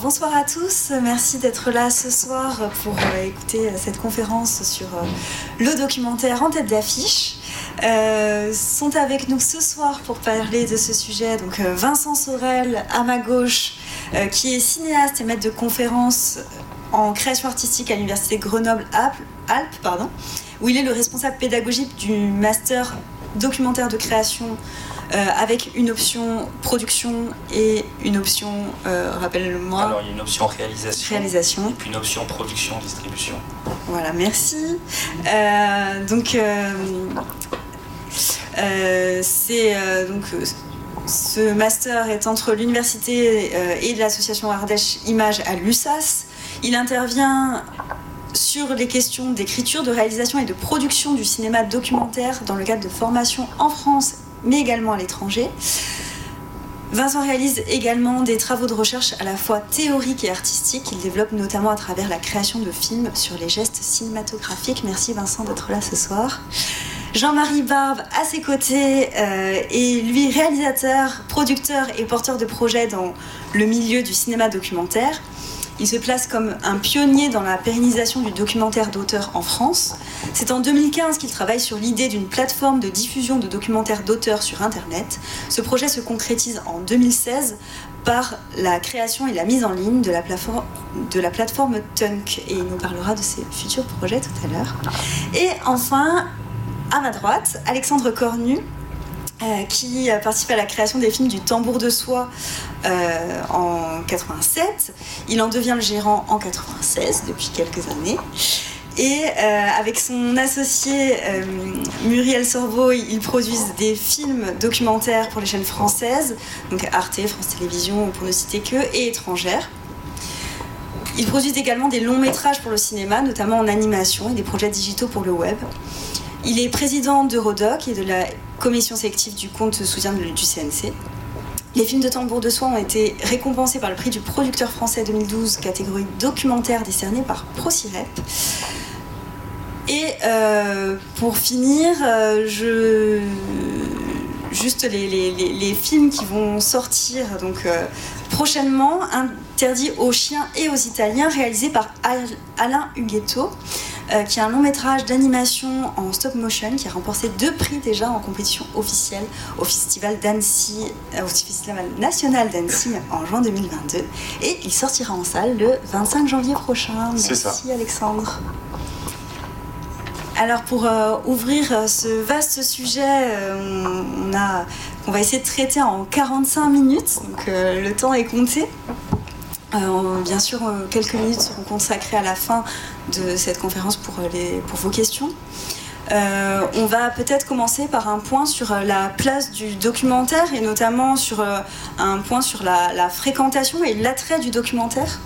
bonsoir à tous. Merci d'être là ce soir pour euh, écouter euh, cette conférence sur euh, le documentaire en tête d'affiche. sont avec nous ce soir pour parler de ce sujet donc Vincent Sorel à ma gauche qui est cinéaste et maître de conférence en création artistique à l'université Grenoble-Alpes pardon où il est le responsable pédagogique du master documentaire de création euh, avec une option production et une option, euh, rappelle-moi. Alors il y a une option réalisation. Réalisation. Et puis une option production, distribution. Voilà, merci. Euh, donc, c'est donc ce master est entre l'université et l'association Ardèche Images à l'USAS. Il intervient sur les questions d'écriture, de réalisation et de production du cinéma documentaire dans le cadre de formation en France mais également à l'étranger. Vincent réalise également des travaux de recherche à la fois théoriques et artistiques qu'il développe notamment à travers la création de films sur les gestes cinématographiques. Merci Vincent d'être là ce soir. Jean-Marie Barbe à ses côtés euh, est lui réalisateur, producteur et porteur de projets dans le milieu du cinéma documentaire. Il se place comme un pionnier dans la pérennisation du documentaire d'auteur en France. C'est en 2015 qu'il travaille sur l'idée d'une plateforme de diffusion de documentaires d'auteurs sur Internet. Ce projet se concrétise en 2016 par la création et la mise en ligne de la plateforme Tunk. Et il nous parlera de ses futurs projets tout à l'heure. Et enfin, à ma droite, Alexandre Cornu, euh, qui participe à la création des films du Tambour de Soie euh, en 87. Il en devient le gérant en 96 depuis quelques années. Et euh, avec son associé Muriel Sorvo, ils produisent des films documentaires pour les chaînes françaises, donc Arte, France Télévisions, pour ne citer que, et étrangères. Ils produisent également des longs métrages pour le cinéma, notamment en animation, et des projets digitaux pour le web. Il est président d'Eurodoc et de la commission sélective du compte soutien du CNC. Les films de tambour de soie ont été récompensés par le prix du producteur français 2012, catégorie documentaire décerné par ProCirep. Et euh, pour finir, euh, je... juste les, films qui vont sortir donc, euh, prochainement, interdits aux chiens et aux Italiens, réalisés par Alain Huguetto. Euh, qui est un long métrage d'animation en stop motion qui a remporté deux prix déjà en compétition officielle au Festival d'Annecy, euh, au Festival national d'Annecy en juin 2022. Et il sortira en salle le 25 janvier prochain. Merci Alexandre. Alors pour euh, ouvrir ce vaste sujet, a, on va essayer de traiter en 45 minutes, donc le temps est compté. Euh, bien sûr, euh, quelques minutes seront consacrées à la fin de cette conférence euh, pour vos questions. on va peut-être commencer par un point sur la place du documentaire et notamment sur un point sur la, fréquentation et l'attrait du documentaire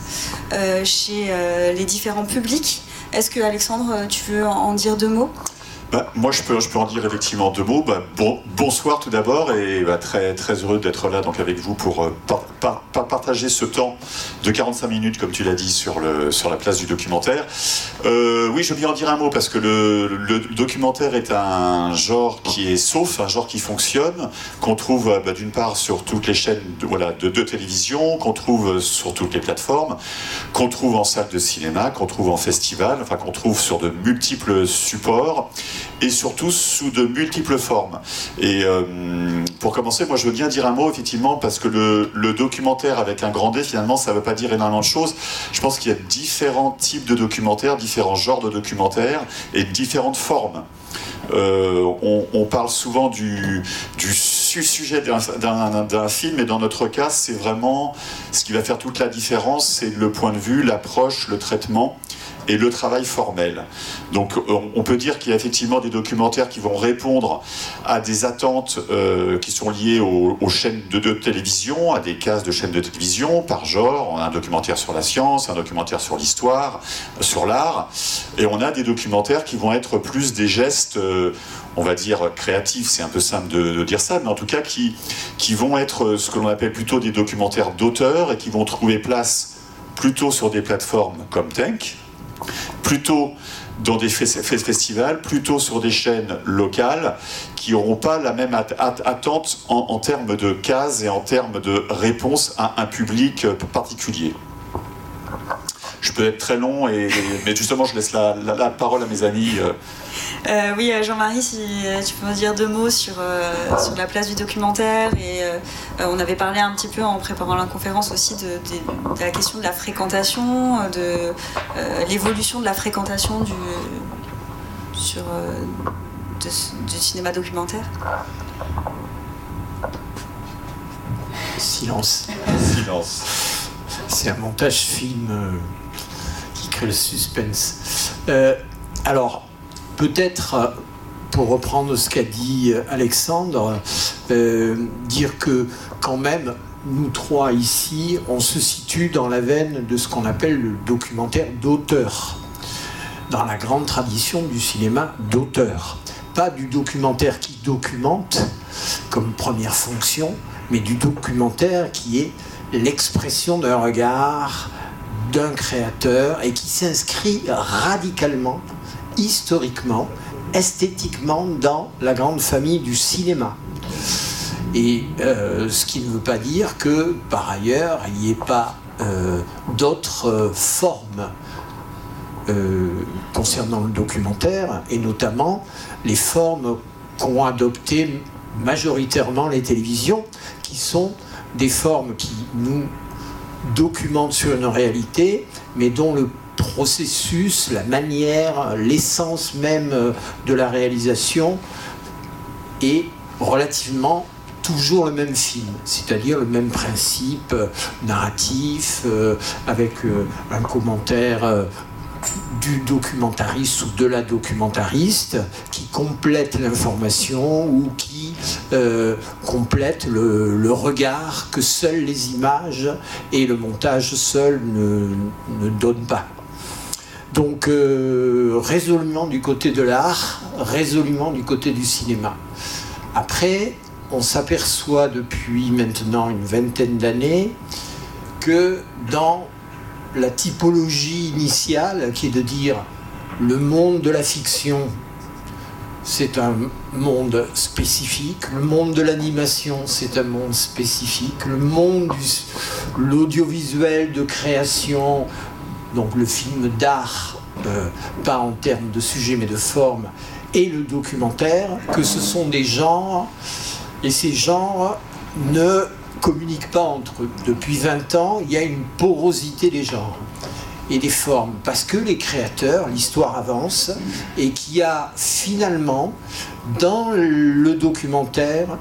chez les différents publics. Est-ce que Alexandre, tu veux en dire deux mots? Bah, moi, je peux, je peux en dire effectivement deux mots. Bah, bon, bonsoir tout d'abord et bah, très, très heureux d'être là donc, avec vous pour euh, partager ce temps de 45 minutes, comme tu l'as dit, sur, la place du documentaire. Euh, oui, je bien en dire un mot parce que le, documentaire est un genre qui est sauf, un genre qui fonctionne, qu'on trouve d'une part sur toutes les chaînes de télévision, qu'on trouve sur toutes les plateformes, qu'on trouve en salle de cinéma, qu'on trouve en festival, enfin qu'on trouve sur de multiples supports et surtout sous de multiples formes. Et euh, pour commencer, moi je veux bien dire un mot effectivement parce que le, documentaire avec un grand D finalement ça ne veut pas dire énormément de choses. Je pense qu'il y a différents types de documentaires, différents genres de documentaires et différentes formes. Euh, on, parle souvent du, du sujet d'un film, et dans notre cas, c'est vraiment ce qui va faire toute la différence, c'est le point de vue, l'approche, le traitement et le travail formel. Donc on peut dire qu'il y a effectivement des documentaires qui vont répondre à des attentes euh, qui sont liées aux, chaînes de, de, télévision, à des cases de chaînes de télévision par genre. On a un documentaire sur la science, un documentaire sur l'histoire, sur l'art, et on a des documentaires qui vont être plus des gestes, euh, on va dire créatifs, c'est un peu simple de, dire ça, mais en tout cas qui, qui vont être ce que l'on appelle plutôt des documentaires d'auteur et qui vont trouver place plutôt sur des plateformes comme Tank, plutôt dans des festivals, plutôt sur des chaînes locales qui n'auront pas la même attente en, termes de cases et en termes de réponse à un public particulier. je peux être très long, mais justement, je laisse la, la, parole à mes amis. Euh, oui, Jean-Marie, si tu peux me dire deux mots sur, sur la place du documentaire. Et on avait parlé un petit peu en préparant la conférence aussi de, la question de la fréquentation, de l'évolution de la fréquentation du, sur, du cinéma documentaire. Silence. Silence. C'est un montage film euh, qui crée le suspense. Euh, alors, peut-être, euh, pour reprendre ce qu'a dit Alexandre, dire que quand même, nous trois ici, on se situe dans la veine de ce qu'on appelle le documentaire d'auteur, dans la grande tradition du cinéma d'auteur. Pas du documentaire qui documente comme première fonction, mais du documentaire qui est l'expression d'un regard d'un créateur et qui s'inscrit radicalement, historiquement, esthétiquement dans la grande famille du cinéma. Et euh, ce qui ne veut pas dire que, par ailleurs, il n'y ait pas euh, d'autres euh, formes concernant le documentaire, et notamment les formes qu'ont adoptées majoritairement les télévisions, qui sont des formes qui nous documentent sur une réalité, mais dont le processus, la manière, l'essence même de la réalisation est relativement toujours le même film, c'est-à-dire le même principe narratif, euh, avec euh, un commentaire du documentariste ou de la documentariste qui complète l'information ou qui euh, complète le, regard que seules les images et le montage seul ne donnent pas. Donc euh, résolument du côté de l'art, résolument du côté du cinéma. Après, on s'aperçoit depuis maintenant une vingtaine d'années que dans la typologie initiale qui est de dire le monde de la fiction, c'est un monde spécifique, le monde de l'animation, c'est un monde spécifique, le monde de l'audiovisuel de création, donc le film d'art, euh, pas en termes de sujet mais de forme, et le documentaire, que ce sont des genres, et ces genres ne communiquent pas entre eux. Depuis 20 ans, il y a une porosité des genres et des formes, parce que les créateurs, l'histoire avance, et qu'il y a finalement, dans le documentaire,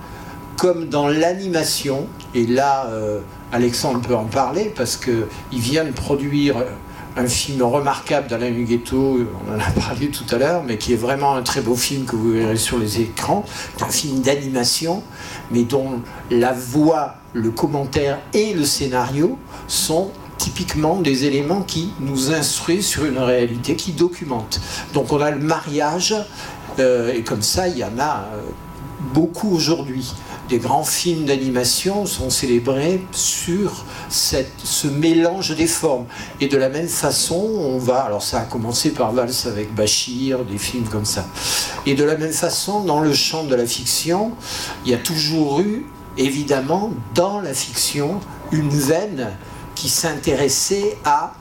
comme dans l'animation, et là, euh, Alexandre peut en parler, parce qu'il vient de produire un film remarquable d'Alain Huguetto, on en a parlé tout à l'heure, mais qui est vraiment un très beau film que vous verrez sur les écrans. Un film d'animation, mais dont la voix, le commentaire et le scénario sont typiquement des éléments qui nous instruisent sur une réalité, qui documente. Donc on a le mariage, euh, et comme ça, il y en a euh, beaucoup aujourd'hui des grands films d'animation sont célébrés sur ce mélange des formes. Et de la même façon, on va, alors ça a commencé par Vals avec Bachir, des films comme ça. Et de la même façon, dans le champ de la fiction, il y a toujours eu, évidemment, dans la fiction, une veine qui s'intéressait à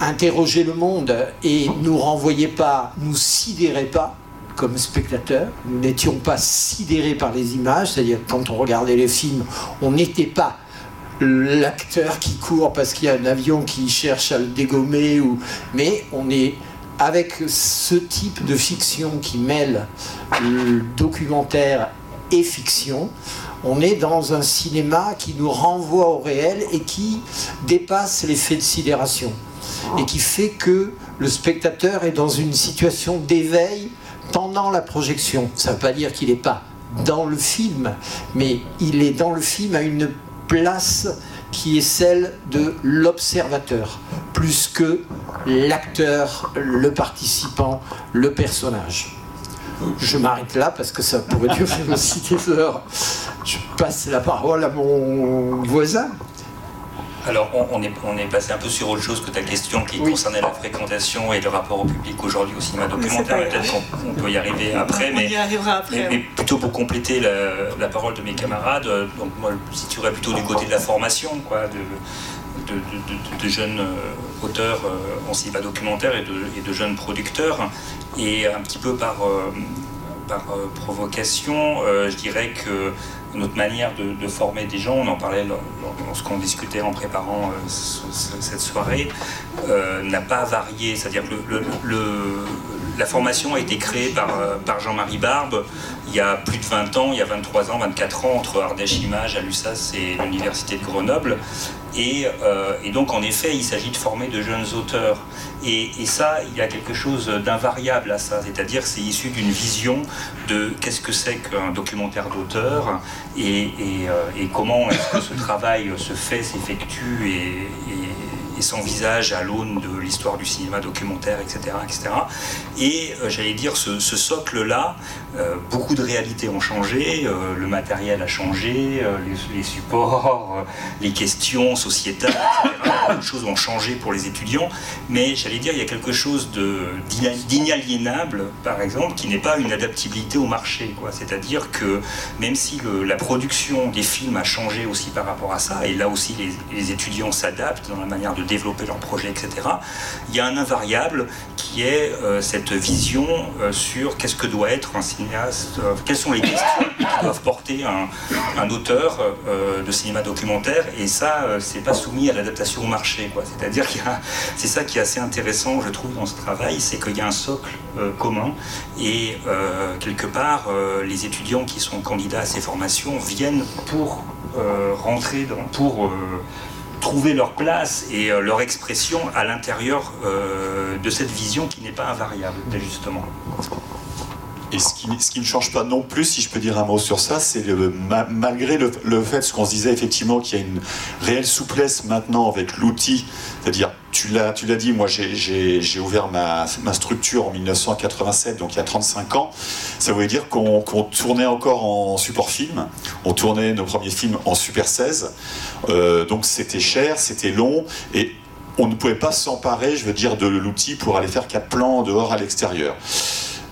interroger le monde et nous renvoyait pas, nous sidérait pas comme spectateurs. Nous n'étions pas sidérés par les images, c'est-à-dire quand on regardait les films, on n'était pas l'acteur qui court parce qu'il y a un avion qui cherche à le dégommer, mais on est avec ce type de fiction qui mêle le documentaire et fiction, on est dans un cinéma qui nous renvoie au réel et qui dépasse l'effet de sidération et qui fait que le spectateur est dans une situation d'éveil pendant la projection. Ça ne veut pas dire qu'il n'est pas dans le film, mais il est dans le film à une place qui est celle de l'observateur, plus que l'acteur, le participant, le personnage. Je m'arrête là parce que ça pourrait durer aussi des heures. Je passe la parole à mon voisin. Alors, on, est, on est passé un peu sur autre chose que ta question qui concernait la fréquentation et le rapport au public aujourd'hui au cinéma documentaire. Peut-être qu'on peut y arriver après. On mais, y arrivera après. Mais, plutôt pour compléter la, parole de mes camarades, euh, donc moi je situerais plutôt du côté de la formation, quoi, de, de, jeunes auteurs en cinéma documentaire et de, jeunes producteurs. Et un petit peu par, par provocation, je dirais que notre manière de, former des gens, on en parlait lorsqu'on discutait en préparant cette soirée, n'a pas varié. C'est-à-dire que le, la formation a été créée par, par Jean-Marie Barbe il y a plus de 20 ans, il y a 23 ans, 24 ans, entre Ardèche Image, à l'USAS et l'Université de Grenoble. Euh, et, donc, en effet, il s'agit de former de jeunes auteurs. Et, ça, il y a quelque chose d'invariable à ça. C'est-à-dire, c'est issu d'une vision de qu'est-ce que c'est qu'un documentaire d'auteur et, euh, comment est-ce que ce travail se fait, s'effectue et, et son visage à l'aune de l'histoire du cinéma documentaire, etc. etc. Et euh, j'allais dire, ce, socle-là, beaucoup de réalités ont changé, euh, le matériel a changé, les, supports, les questions sociétales. Beaucoup de choses ont changé pour les étudiants, mais j'allais dire, il y a quelque chose d'inaliénable, par exemple, qui n'est pas une adaptabilité au marché. C'est-à-dire que même si la production des films a changé aussi par rapport à ça, et là aussi les, les étudiants s'adaptent dans la manière de développer leurs projets, etc., il y a un invariable qui est euh, cette vision euh, sur qu'est-ce que doit être un cinéaste, euh, quelles sont les questions qui doivent porter un, un auteur de cinéma documentaire, et ça, c'est pas soumis à l'adaptation au marché. C'est-à-dire que c'est ça qui est assez intéressant, je trouve, dans ce travail, c'est qu'il y a un socle commun, et quelque part, les étudiants qui sont candidats à ces formations viennent pour rentrer dans, pour trouver leur place et euh, leur expression à l'intérieur euh, de cette vision qui n'est pas invariable d'ajustement. Et ce qui, ce qui, ne change pas non plus, si je peux dire un mot sur ça, c'est malgré le, le, fait, ce qu'on se disait effectivement, qu'il y a une réelle souplesse maintenant avec l'outil, c'est-à-dire, tu l'as dit, moi j'ai ouvert ma, ma, structure en 1987, donc il y a 35 ans, ça voulait dire qu'on tournait encore en support film, on tournait nos premiers films en Super 16, euh, donc c'était cher, c'était long, et on ne pouvait pas s'emparer, je veux dire, de l'outil pour aller faire quatre plans dehors à l'extérieur.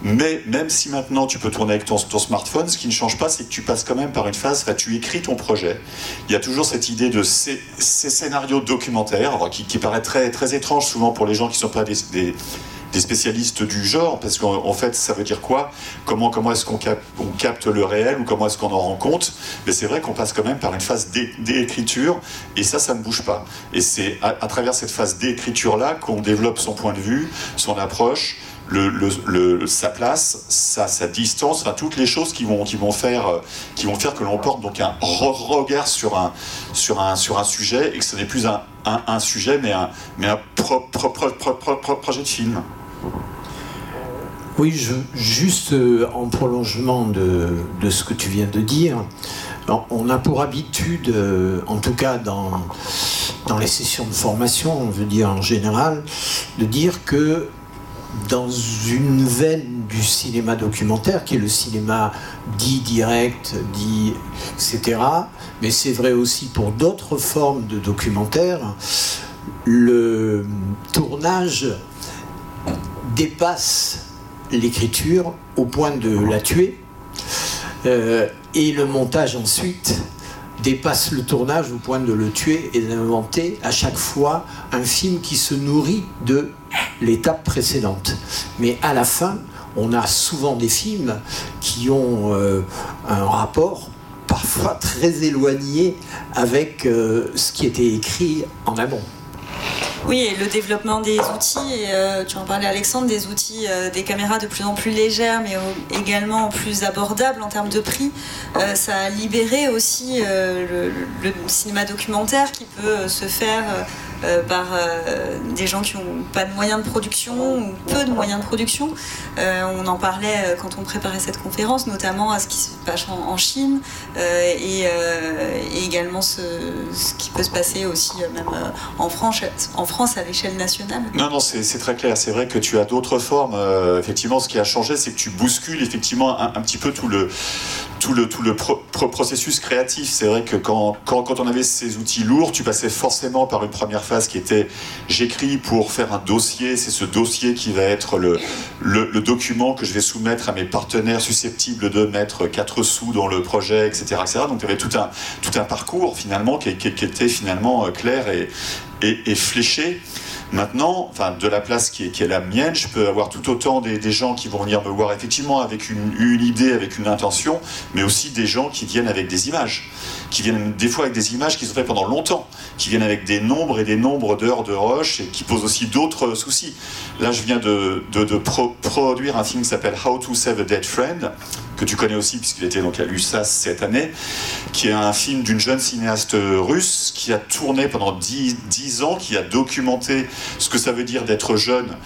Mais même si maintenant tu peux tourner avec ton, smartphone, ce qui ne change pas, c'est que tu passes quand même par une phase, tu écris ton projet. Il y a toujours cette idée de ces, scénarios documentaires, qui, paraît très, très étrange souvent pour les gens qui ne sont pas des, spécialistes du genre, parce qu'en fait, ça veut dire quoi? Comment, comment est-ce qu'on capte, le réel ou comment est-ce qu'on en rend compte? Mais c'est vrai qu'on passe quand même par une phase d'écriture, et ça, ça ne bouge pas. Et c'est à, travers cette phase d'écriture-là qu'on développe son point de vue, son approche, sa place, sa, distance, enfin, toutes les choses qui vont, euh, faire que l'on porte donc un regard sur un, sujet et que ce n'est plus un, sujet mais un, mais projet de film. Oui, juste euh, en prolongement de, ce que tu viens de dire, on a pour habitude, euh, en tout cas dans les sessions de formation, on veut dire en général, de dire que dans une veine du cinéma documentaire, qui est le cinéma dit direct, dit etc. Mais c'est vrai aussi pour d'autres formes de documentaire. Le tournage dépasse l'écriture au point de la tuer. Euh, et le montage ensuite dépasse le tournage au point de le tuer et d'inventer à chaque fois un film qui se nourrit de l'étape précédente. Mais à la fin, on a souvent des films qui ont euh, un rapport parfois très éloigné avec euh, ce qui était écrit en amont. Oui, et le développement des outils, euh, tu en parlais Alexandre, des outils, des caméras de plus en plus légères, mais également plus abordables en termes de prix, ça a libéré aussi le, cinéma documentaire qui peut se faire euh, par euh, des gens qui n'ont pas de moyens de production ou peu de moyens de production. Euh, on en parlait quand on préparait cette conférence, notamment à ce qui se passe en, Chine et, également ce, qui peut se passer aussi même en France, en France à l'échelle nationale. Non, non, c'est très clair. C'est vrai que tu as d'autres formes. effectivement, ce qui a changé, c'est que tu bouscules effectivement un, un, petit peu tout le tout le, tout le processus créatif. C'est vrai que quand, quand, on avait ces outils lourds, tu passais forcément par une première phase qui était j'écris pour faire un dossier, c'est ce dossier qui va être le, le, document que je vais soumettre à mes partenaires susceptibles de mettre 4 sous dans le projet, etc. etc. Donc tu avais tout un, tout un parcours finalement qui, était finalement clair et, et, et fléché. Maintenant, enfin, de la place qui est, la mienne, je peux avoir tout autant des, gens qui vont venir me voir effectivement avec une, idée, avec une intention, mais aussi des gens qui viennent avec des images, qui viennent des fois avec des images qui sont faites pendant longtemps, qui viennent avec des nombres et des nombres d'heures de rush et qui posent aussi d'autres soucis. Là, je viens de, de, de pro produire un film qui s'appelle How to Save a Dead Friend, que tu connais aussi puisqu'il était donc à l'USAS cette année, qui est un film d'une jeune cinéaste russe qui a tourné pendant 10, 10 ans, qui a documenté ce que ça veut dire d'être jeune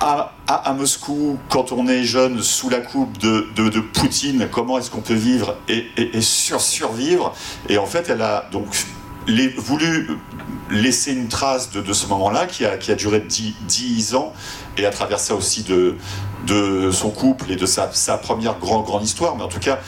à, à, Moscou, quand on est jeune sous la coupe de, de, Poutine, comment est-ce qu'on peut vivre et, et, sur, survivre? Et en fait, elle a donc voulu laisser une trace de, de ce moment-là qui a, qui a duré 10, 10 ans et à travers ça aussi de, son couple et de sa, première grande, histoire. Mais en tout cas,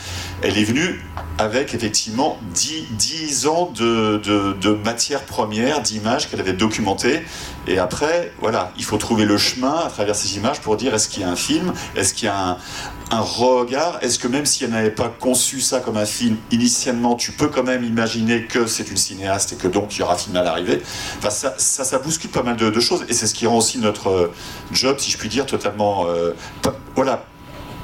elle est venue avec effectivement 10, 10 ans de, de, de matière première, d'images qu'elle avait documentées. Et après, voilà, il faut trouver le chemin à travers ces images pour dire est-ce qu'il y a un film, est-ce qu'il y a un, regard, est-ce que même si elle n'avait pas conçu ça comme un film initialement, tu peux quand même imaginer que c'est une cinéaste et que donc il y aura un film à l'arrivée? Enfin, ça, bouscule pas mal de choses et c'est ce qui rend aussi notre job, si je puis dire, totalement, euh, pas, voilà,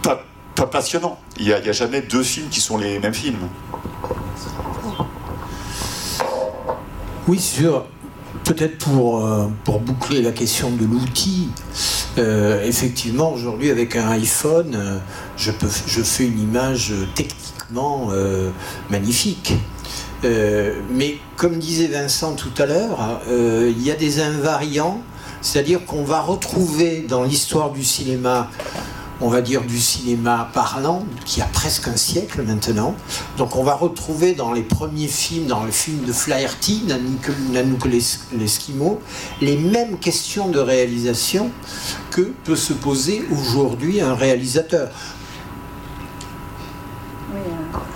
pas, pas passionnant. Il n'y a, jamais deux films qui sont les mêmes films. Oui, sûr. Peut-être pour, euh, pour boucler la question de l'outil, euh, effectivement, aujourd'hui, avec un iPhone, je, peux, je fais une image techniquement magnifique. mais comme disait Vincent tout à l'heure, il y a des invariants, c'est-à-dire qu'on va retrouver dans l'histoire du cinéma on va dire, du cinéma parlant, qui a presque un siècle maintenant. Donc on va retrouver dans les premiers films, dans le film de Flaherty, Nanook l'Esquimau, les mêmes questions de réalisation que peut se poser aujourd'hui un réalisateur.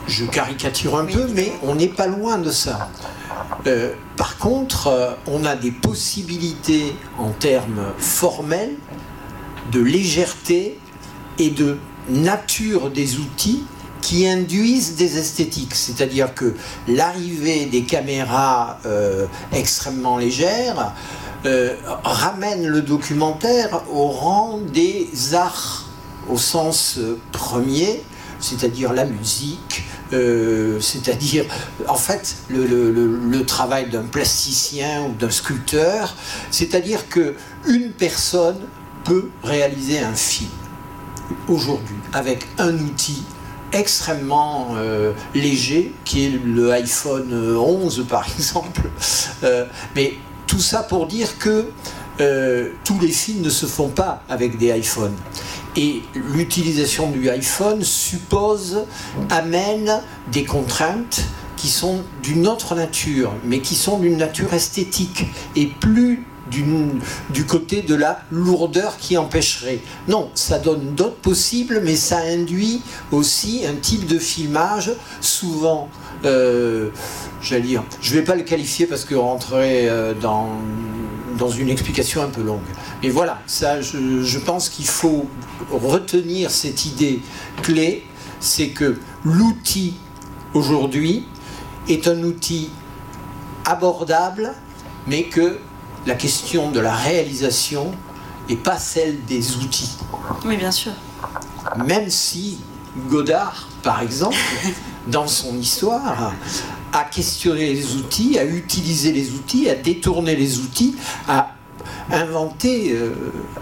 Je caricature un peu, mais on n'est pas loin de ça. Euh, par contre, euh, on a des possibilités en termes formels de légèreté et de nature des outils qui induisent des esthétiques. C'est-à-dire que l'arrivée des caméras euh, extrêmement légères ramène le documentaire au rang des arts au sens premier, c'est-à-dire la musique, euh, c'est-à-dire en fait le, travail d'un plasticien ou d'un sculpteur, c'est-à-dire que une personne peut réaliser un film aujourd'hui avec un outil extrêmement euh, léger qui est le iPhone 11 par exemple. Euh, mais tout ça pour dire que euh, tous les films ne se font pas avec des iPhones. Et l'utilisation du iPhone suppose, amène des contraintes qui sont d'une autre nature, mais qui sont d'une nature esthétique. Et plus du côté de la lourdeur qui empêcherait. Non, ça donne d'autres possibles, mais ça induit aussi un type de filmage souvent, euh, j'allais dire, je ne vais pas le qualifier parce que rentrer euh, dans, dans une explication un peu longue. Mais voilà, ça, je, je pense qu'il faut retenir cette idée clé, c'est que l'outil aujourd'hui est un outil abordable, mais que la question de la réalisation et pas celle des outils. Oui, bien sûr. Même si Godard, par exemple, dans son histoire, a questionné les outils, a utilisé les outils, a détourné les outils, a inventé euh,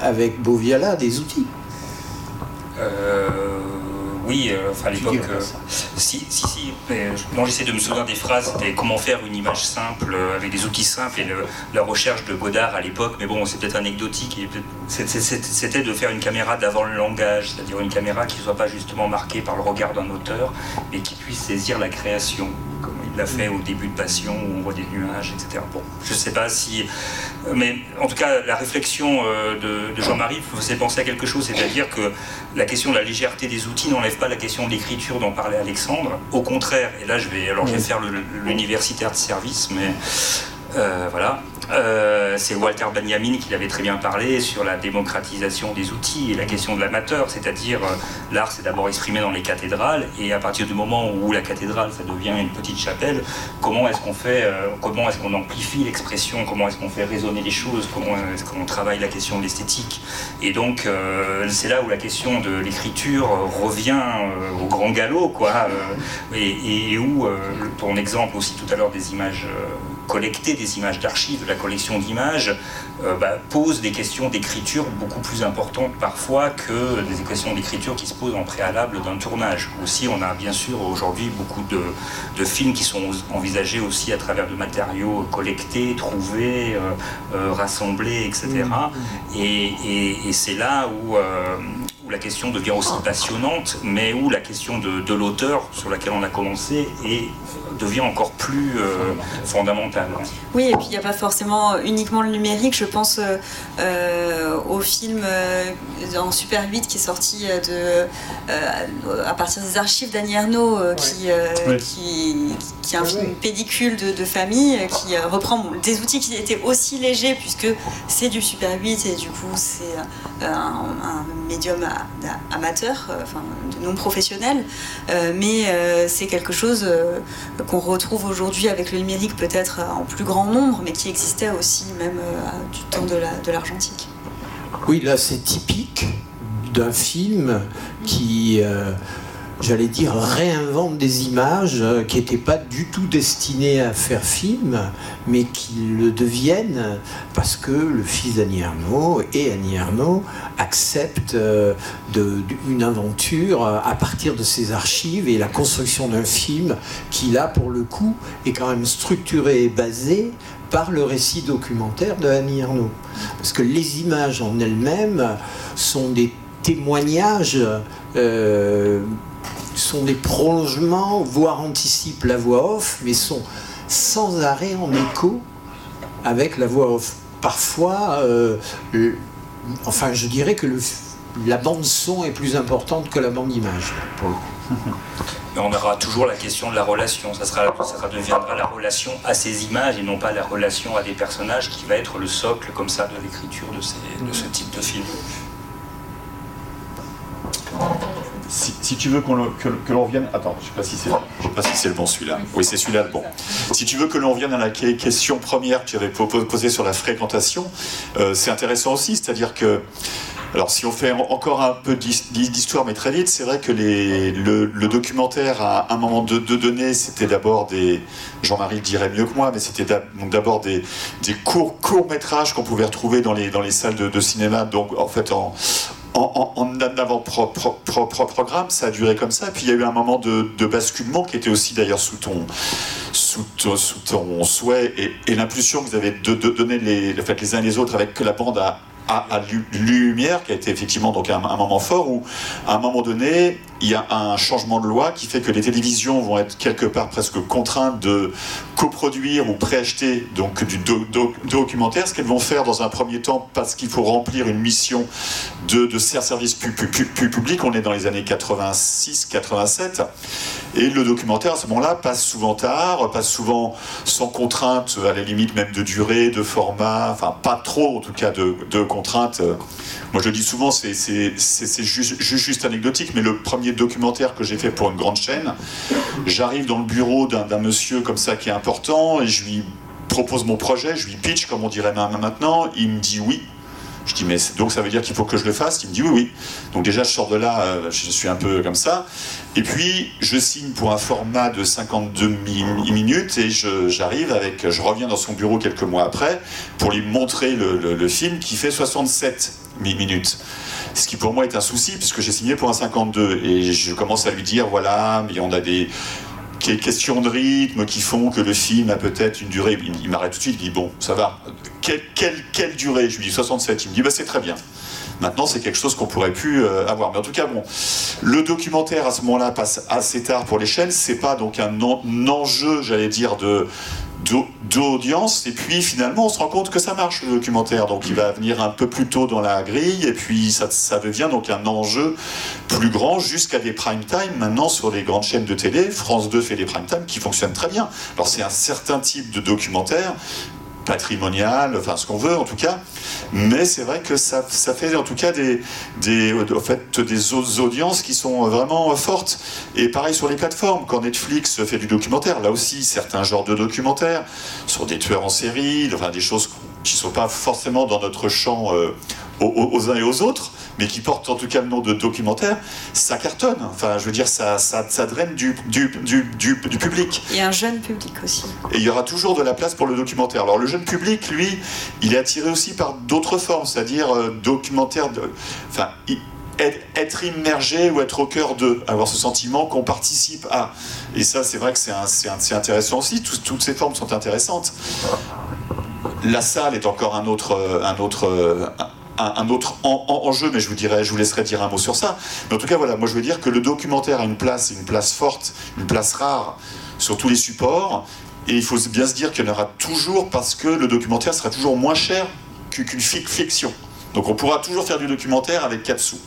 avec Boviala des outils. Euh oui, euh, enfin à l'époque, si, si, si, non, j'essaie de me souvenir des phrases, c'était comment faire une image simple avec des outils simples et le, la recherche de Godard à l'époque, mais bon, c'est peut-être anecdotique, c'était de faire une caméra d'avant le langage, c'est-à-dire une caméra qui ne soit pas justement marquée par le regard d'un auteur, mais qui puisse saisir la création, comme il l'a fait au début de Passion où on voit des nuages, etc. Bon, je ne sais pas si. Mais en tout cas, la réflexion de, de Jean-Marie faisait penser à quelque chose, c'est-à-dire que la question de la légèreté des outils n'enlève pas la question de l'écriture dont parlait Alexandre. Au contraire, et là je vais, alors je vais faire l'universitaire de service, mais voilà. Euh, c'est Walter Benjamin qui l'avait très bien parlé sur la démocratisation des outils et la question de l'amateur, c'est-à-dire euh, l'art c'est d'abord exprimé dans les cathédrales et à partir du moment où la cathédrale ça devient une petite chapelle, comment est-ce qu'on fait, euh, comment est-ce qu'on amplifie l'expression, comment est-ce qu'on fait résonner les choses, comment est-ce qu'on travaille la question de l'esthétique. Et donc c'est là où la question de l'écriture revient au grand galop quoi et, et, où ton exemple aussi tout à l'heure des images collecter des images d'archives, de la collection d'images, euh, bah, pose des questions d'écriture beaucoup plus importantes parfois que des questions d'écriture qui se posent en préalable d'un tournage. Aussi, on a bien sûr aujourd'hui beaucoup de, de, films qui sont envisagés aussi à travers de matériaux collectés, trouvés, euh, euh, rassemblés, etc. Mmh. Et, et, c'est là où où la question devient aussi passionnante, mais où la question de, l'auteur sur laquelle on a commencé et devient encore plus euh, fondamentale. Oui, et puis il n'y a pas forcément uniquement le numérique. Je pense euh, euh, au film en Super 8 qui est sorti de, à partir des archives d'Annie Ernaux, qui, qui, qui, est un film pédicule de, famille, qui reprend des outils qui étaient aussi légers, puisque c'est du Super 8 et du coup c'est un, un médium amateurs, euh, enfin, non professionnels, euh, mais euh, c'est quelque chose qu'on retrouve aujourd'hui avec le numérique peut-être en plus grand nombre, mais qui existait aussi même du temps de l'argentique. oui, là c'est typique d'un film qui j'allais dire, réinvente des images euh, qui n'étaient pas du tout destinées à faire film, mais qui le deviennent parce que le fils d'Annie Ernaux et Annie Ernaux acceptent euh, une aventure à partir de ses archives et la construction d'un film qui, là, pour le coup, est quand même structuré et basé par le récit documentaire de Annie Ernaux. Parce que les images en elles-mêmes sont des témoignages euh, sont des prolongements, voire anticipent la voix off, mais sont sans arrêt en écho avec la voix off. Parfois, euh, enfin, je dirais que la bande son est plus importante que la bande image. Mais on aura toujours la question de la relation. Ça, sera, ça deviendra la relation à ces images et non pas la relation à des personnages qui va être le socle comme ça de l'écriture de ce type de film si, tu veux que, l'on vienne. Attends, je ne sais pas si c'est si le bon celui-là. Oui, c'est celui-là le bon. Si tu veux que l'on vienne à la question première que tu avais posée sur la fréquentation, euh, c'est intéressant aussi, c'est-à-dire que. Alors, si on fait encore un peu d'histoire, mais très vite, c'est vrai que les, le, documentaire, à un moment de, de donné, c'était d'abord des. Jean-Marie le dirait mieux que moi, mais c'était d'abord des, des courts, courts métrages qu'on pouvait retrouver dans les, dans les salles de, de cinéma, donc en fait en, en, en, avant-programme, ça a duré comme ça. Puis il y a eu un moment de, basculement qui était aussi d'ailleurs sous ton, souhait et, l'impulsion que vous avez de, donner les, les uns les autres avec la bande à, Lumière, qui a été effectivement donc un, moment fort où, à un moment donné, il y a un changement de loi qui fait que les télévisions vont être quelque part presque contraintes de coproduire ou préacheter donc du documentaire, ce qu'elles vont faire dans un premier temps parce qu'il faut remplir une mission de, de service public. On est dans les années 86-87 et le documentaire à ce moment-là passe souvent tard, passe souvent sans contrainte, à la limite même de durée, de format, enfin pas trop en tout cas de, de contraintes. Moi je le dis souvent, c'est juste, juste, anecdotique, mais le premier documentaire que j'ai fait pour une grande chaîne, j'arrive dans le bureau d'un monsieur comme ça qui est important et je lui propose mon projet, je lui pitch comme on dirait maintenant, il me dit oui. Je dis, mais donc ça veut dire qu'il faut que je le fasse? Il me dit, oui, oui. Donc déjà, je sors de là, euh, je suis un peu comme ça. Et puis, je signe pour un format de 52 minutes et j'arrive avec, je reviens dans son bureau quelques mois après pour lui montrer le, film qui fait 67 minutes. Ce qui pour moi est un souci puisque j'ai signé pour un 52 et je commence à lui dire, voilà, mais on a des questions de rythme qui font que le film a peut-être une durée. Il, m'arrête tout de suite, il dit Bon, ça va. Quelle, quelle, durée? Je lui dis 67. Il me dit bah, C'est très bien. Maintenant, c'est quelque chose qu'on pourrait plus euh, avoir. Mais en tout cas, bon, le documentaire à ce moment-là passe assez tard pour l'échelle. C'est pas donc un, enjeu, j'allais dire, de d'audience et puis finalement on se rend compte que ça marche le documentaire. Donc il va venir un peu plus tôt dans la grille et puis ça, ça devient donc un enjeu plus grand jusqu'à des prime time maintenant sur les grandes chaînes de télé. France 2 fait des prime time qui fonctionnent très bien. Alors c'est un certain type de documentaire patrimonial, enfin ce qu'on veut en tout cas. Mais c'est vrai que ça, fait en tout cas des audiences qui sont vraiment fortes. Et pareil sur les plateformes, quand Netflix fait du documentaire, là aussi certains genres de documentaires sur des tueurs en série, enfin des choses qui ne sont pas forcément dans notre champ euh, aux, uns et aux autres, mais qui portent en tout cas le nom de documentaire, ça cartonne. Enfin, je veux dire, ça, ça, ça draine du, du, du, du, public. Et un jeune public aussi. Et il y aura toujours de la place pour le documentaire. Alors, le jeune public, lui, il est attiré aussi par d'autres formes, c'est-à-dire euh, documentaire de. Enfin, être immergé ou être au cœur de, avoir ce sentiment qu'on participe à. Et ça, c'est vrai que c'est intéressant aussi. toutes ces formes sont intéressantes. La salle est encore un autre, un autre, un, autre enjeu, mais je vous, dirai, je vous laisserai dire un mot sur ça. Mais en tout cas, voilà, moi je veux dire que le documentaire a une place, une place forte, une place rare sur tous les supports. Et il faut bien se dire qu'il y en aura toujours parce que le documentaire sera toujours moins cher qu'une fiction. Donc on pourra toujours faire du documentaire avec 4 sous.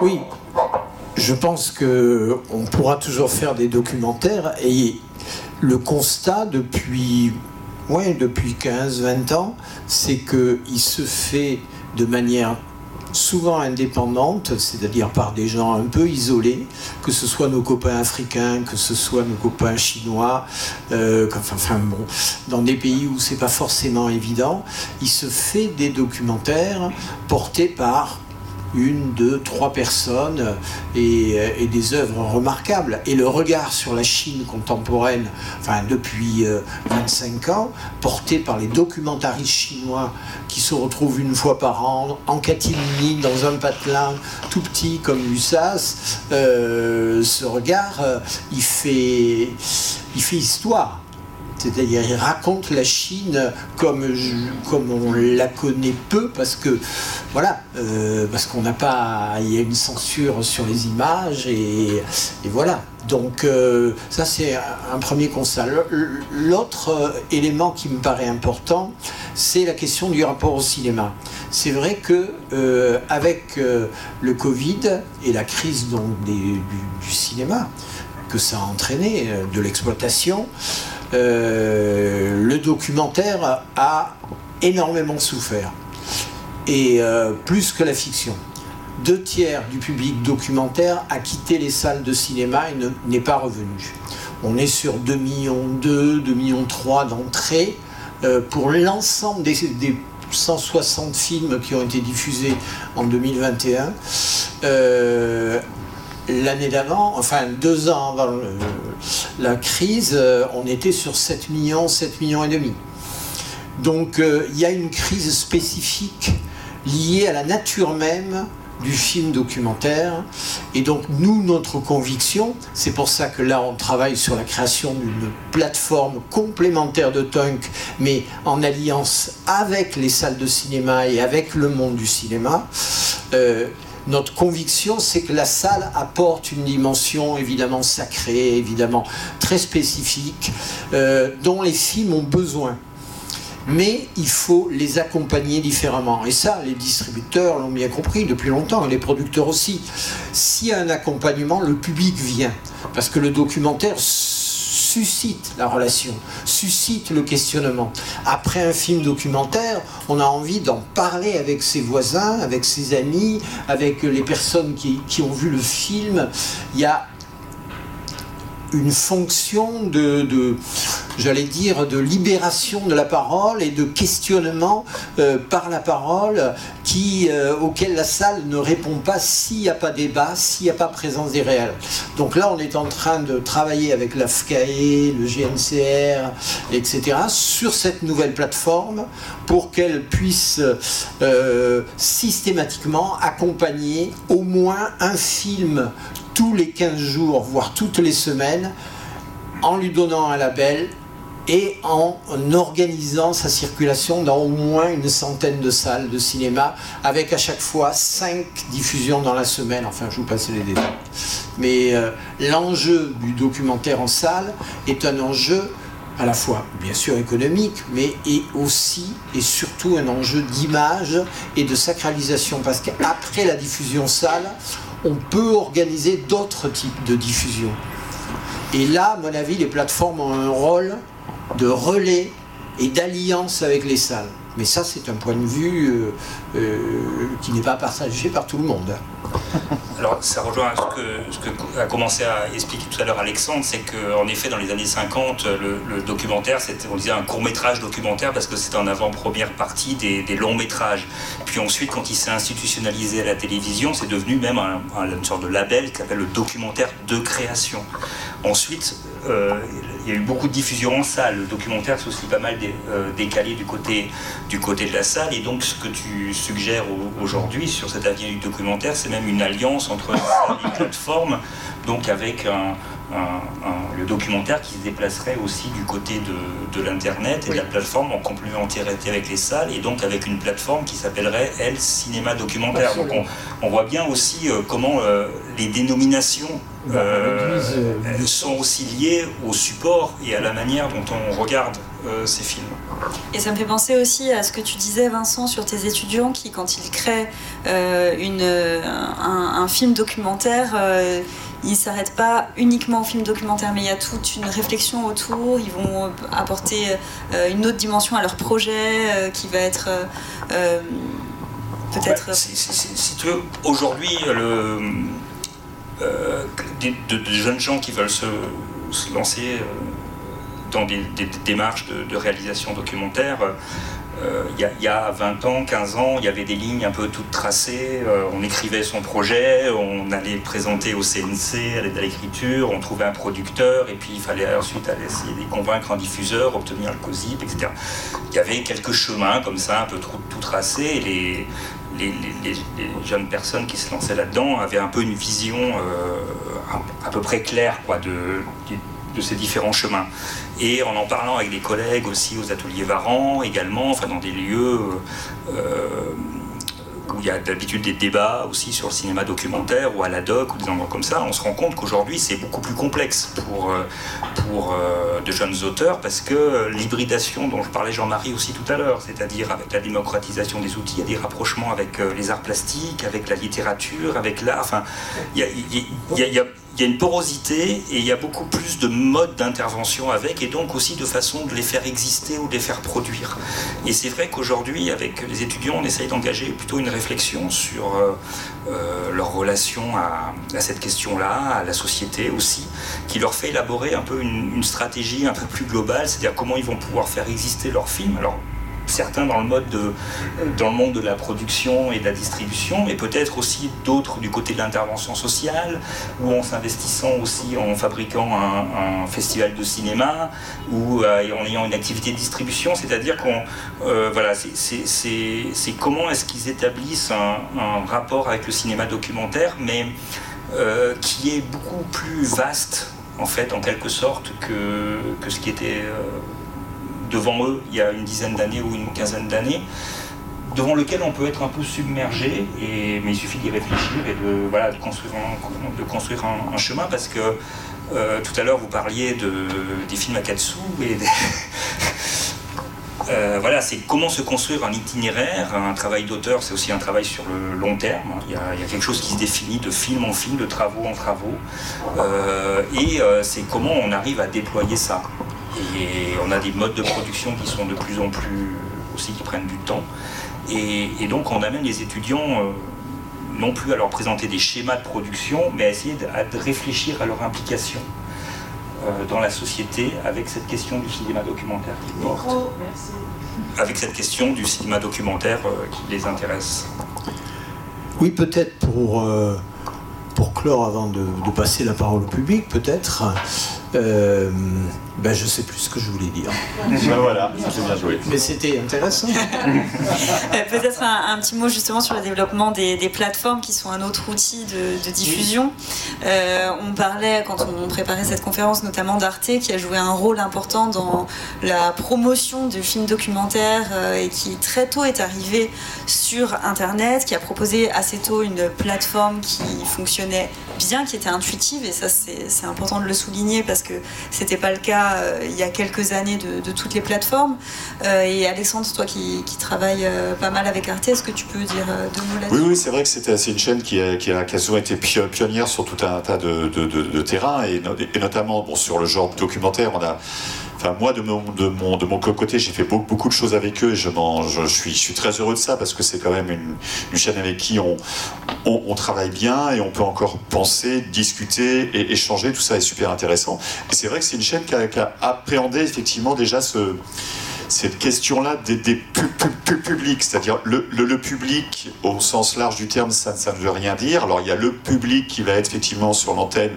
Oui, je pense que on pourra toujours faire des documentaires et le constat depuis oui, depuis 15-20 ans, c'est qu'il se fait de manière souvent indépendante, c'est-à-dire par des gens un peu isolés, que ce soit nos copains africains, que ce soit nos copains chinois, euh, enfin, bon, dans des pays où c'est pas forcément évident, il se fait des documentaires portés par une, deux, trois personnes et, et, des œuvres remarquables. Et le regard sur la Chine contemporaine, enfin depuis 25 euh, ans, porté par les documentaristes chinois qui se retrouvent une fois par an en catimini dans un patelin tout petit comme l'USAS, euh, ce regard, euh, il, fait, il fait histoire. C'est-à-dire, il raconte la Chine comme, comme on la connaît peu, parce que, voilà, euh, parce qu'on n'a pas. Il y a une censure sur les images, et, voilà. Donc, euh, ça, c'est un premier constat. L'autre euh, élément qui me paraît important, c'est la question du rapport au cinéma. C'est vrai que avec le Covid et la crise donc, du, du, cinéma que ça a entraîné, de l'exploitation, le documentaire a énormément souffert, et euh, plus que la fiction. Deux tiers du public documentaire a quitté les salles de cinéma et n'est pas revenu. On est sur 2 millions 2, 2 millions 3 d'entrées euh, pour l'ensemble des, 160 films qui ont été diffusés en 2021 l'année d'avant, enfin deux ans avant la crise, euh, on était sur 7 millions, 7 millions et demi. Donc euh, il y a une crise spécifique liée à la nature même du film documentaire. Et donc nous, notre conviction, c'est pour ça que là, on travaille sur la création d'une plateforme complémentaire de Tunk, mais en alliance avec les salles de cinéma et avec le monde du cinéma. Euh, notre conviction, c'est que la salle apporte une dimension évidemment sacrée, évidemment très spécifique, euh, dont les films ont besoin. Mais il faut les accompagner différemment. Et ça, les distributeurs l'ont bien compris depuis longtemps, et les producteurs aussi. S'il y a un accompagnement, le public vient. Parce que le documentaire suscite la relation, suscite le questionnement. Après un film documentaire, on a envie d'en parler avec ses voisins, avec ses amis, avec les personnes qui, qui ont vu le film. Il y a une fonction de, j'allais dire, de libération de la parole et de questionnement euh, par la parole qui, euh, auquel la salle ne répond pas s'il n'y a pas débat, s'il n'y a pas présence des réels. Donc là, on est en train de travailler avec la FCAE, le GNCR, etc., sur cette nouvelle plateforme pour qu'elle puisse euh, systématiquement accompagner au moins un film tous les 15 jours, voire toutes les semaines, en lui donnant un label et en organisant sa circulation dans au moins une centaine de salles de cinéma, avec à chaque fois cinq diffusions dans la semaine. Enfin, je vous passe les détails. Mais euh, l'enjeu du documentaire en salle est un enjeu à la fois bien sûr économique, mais est aussi et surtout un enjeu d'image et de sacralisation, parce qu'après la diffusion salle, on peut organiser d'autres types de diffusion. Et là, à mon avis, les plateformes ont un rôle de relais et d'alliance avec les salles. Mais ça, c'est un point de vue euh, euh, qui n'est pas partagé par tout le monde. Alors, ça rejoint ce que, a commencé à expliquer tout à l'heure Alexandre, c'est qu'en effet, dans les années 50, le, documentaire, on disait un court-métrage documentaire parce que c'était en avant-première partie des, longs métrages. Puis ensuite, quand il s'est institutionnalisé à la télévision, c'est devenu même une sorte de label qui s'appelle le documentaire de création. Ensuite, euh, il y a eu beaucoup de diffusion en salle. Le documentaire s'est aussi pas mal euh, décalé du côté, du côté de la salle. Et donc, ce que tu suggères aujourd'hui sur cet avenir du documentaire, c'est même une alliance entre les plateformes, donc avec un, le documentaire qui se déplacerait aussi du côté de, l'Internet et de la plateforme en complémentarité avec les salles et donc avec une plateforme qui s'appellerait Elle Cinéma Documentaire. Donc on, voit bien aussi euh, comment euh, les dénominations euh, sont aussi liées au support et à la manière dont on regarde ces films. Et ça me fait penser aussi à ce que tu disais, Vincent, sur tes étudiants qui, quand ils créent une, un, film documentaire, ils s'arrêtent pas uniquement au film documentaire, mais il y a toute une réflexion autour. Ils vont apporter euh, une autre dimension à leur projet euh, qui va être euh, peut-être. si, tu veux, aujourd'hui, des, de, jeunes gens qui veulent se, lancer dans des, démarches de, réalisation documentaire euh, il y, a 20 ans, 15 ans, il y avait des lignes un peu toutes tracées. Euh, on écrivait son projet, on allait présenter au CNC, à l'écriture, on trouvait un producteur, et puis il fallait ensuite aller essayer de convaincre un diffuseur, obtenir le COSIP, etc. Il y avait quelques chemins comme ça, un peu tout, et les, les, jeunes personnes qui se lançaient là-dedans avaient un peu une vision euh, à, peu près claire quoi, de, de ces différents chemins. Et en en parlant avec des collègues aussi aux ateliers Varan également, enfin dans des lieux euh, où il y a d'habitude des débats aussi sur le cinéma documentaire ou à la doc ou des endroits comme ça, on se rend compte qu'aujourd'hui c'est beaucoup plus complexe pour, euh, pour euh, de jeunes auteurs parce que l'hybridation dont je parlais Jean-Marie aussi tout à l'heure, c'est-à-dire avec la démocratisation des outils, il y a des rapprochements avec les arts plastiques, avec la littérature, avec l'art, enfin il y a une porosité et il y a beaucoup plus de modes d'intervention avec et donc aussi de façon de les faire exister ou de les faire produire. Et c'est vrai qu'aujourd'hui, avec les étudiants, on essaye d'engager plutôt une réflexion sur euh, euh, leur relation à, cette question-là, à la société aussi, qui leur fait élaborer un peu une, stratégie un peu plus globale, c'est-à-dire comment ils vont pouvoir faire exister leurs films. Alors, certains dans le, monde de la production et de la distribution, mais peut-être aussi d'autres du côté de l'intervention sociale, ou en s'investissant aussi en fabriquant un, festival de cinéma, ou euh, en ayant une activité de distribution, c'est-à-dire qu'on euh, voilà, c'est comment est-ce qu'ils établissent un, rapport avec le cinéma documentaire, mais euh, qui est beaucoup plus vaste en fait, en quelque sorte, que ce qui était devant eux il y a une dizaine d'années ou une quinzaine d'années, devant lequel on peut être un peu submergé, et, mais il suffit d'y réfléchir et de, voilà, de construire, un, de construire un, chemin parce que euh, tout à l'heure vous parliez de, des films à Katsu et euh, voilà, c'est comment se construire un itinéraire, un travail d'auteur, c'est aussi un travail sur le long terme. Il y, a, quelque chose qui se définit de film en film, de travaux en travaux, euh, et c'est comment on arrive à déployer ça. Et on a des modes de production qui sont de plus en plus aussi qui prennent du temps. Et, donc on amène les étudiants euh, non plus à leur présenter des schémas de production, mais à essayer de, réfléchir à leur implication euh, dans la société avec cette question du cinéma documentaire qui porte. Avec cette question du cinéma documentaire euh, qui les intéresse. Oui, peut-être pour, pour clore avant de, de, passer la parole au public, peut-être. Euh, ben, je sais plus ce que je voulais dire. Ben voilà, c'est bien joué. Mais c'était intéressant. Euh, Peut-être un, un petit mot justement sur le développement des, des plateformes qui sont un autre outil de, de diffusion. Euh, on parlait quand on préparait cette conférence notamment d'Arte qui a joué un rôle important dans la promotion de films documentaires euh, et qui très tôt est arrivé sur Internet, qui a proposé assez tôt une plateforme qui fonctionnait bien, qui était intuitive et ça c'est important de le souligner parce que c'était pas le cas euh, il y a quelques années de, toutes les plateformes. Euh, et Alexandre, toi qui, qui travailles euh, pas mal avec Arte, est-ce que tu peux dire euh, deux mots là-dessus? Oui, oui, c'est vrai que c'est une chaîne qui a, qui a, souvent été pio- pionnière sur tout un tas de, de, terrains et, et notamment bon, sur le genre documentaire. On a, enfin moi de mon côté, j'ai fait beaucoup, de choses avec eux et je suis très heureux de ça parce que c'est quand même une, chaîne avec qui on, travaille bien et on peut encore penser, discuter et échanger. Tout ça est super intéressant. C'est vrai que c'est une chaîne qui a, appréhendé effectivement déjà ce cette question-là des, des pu- pu- pu- publics, c'est-à-dire le, public au sens large du terme, ça ne veut rien dire. Alors il y a le public qui va être effectivement sur l'antenne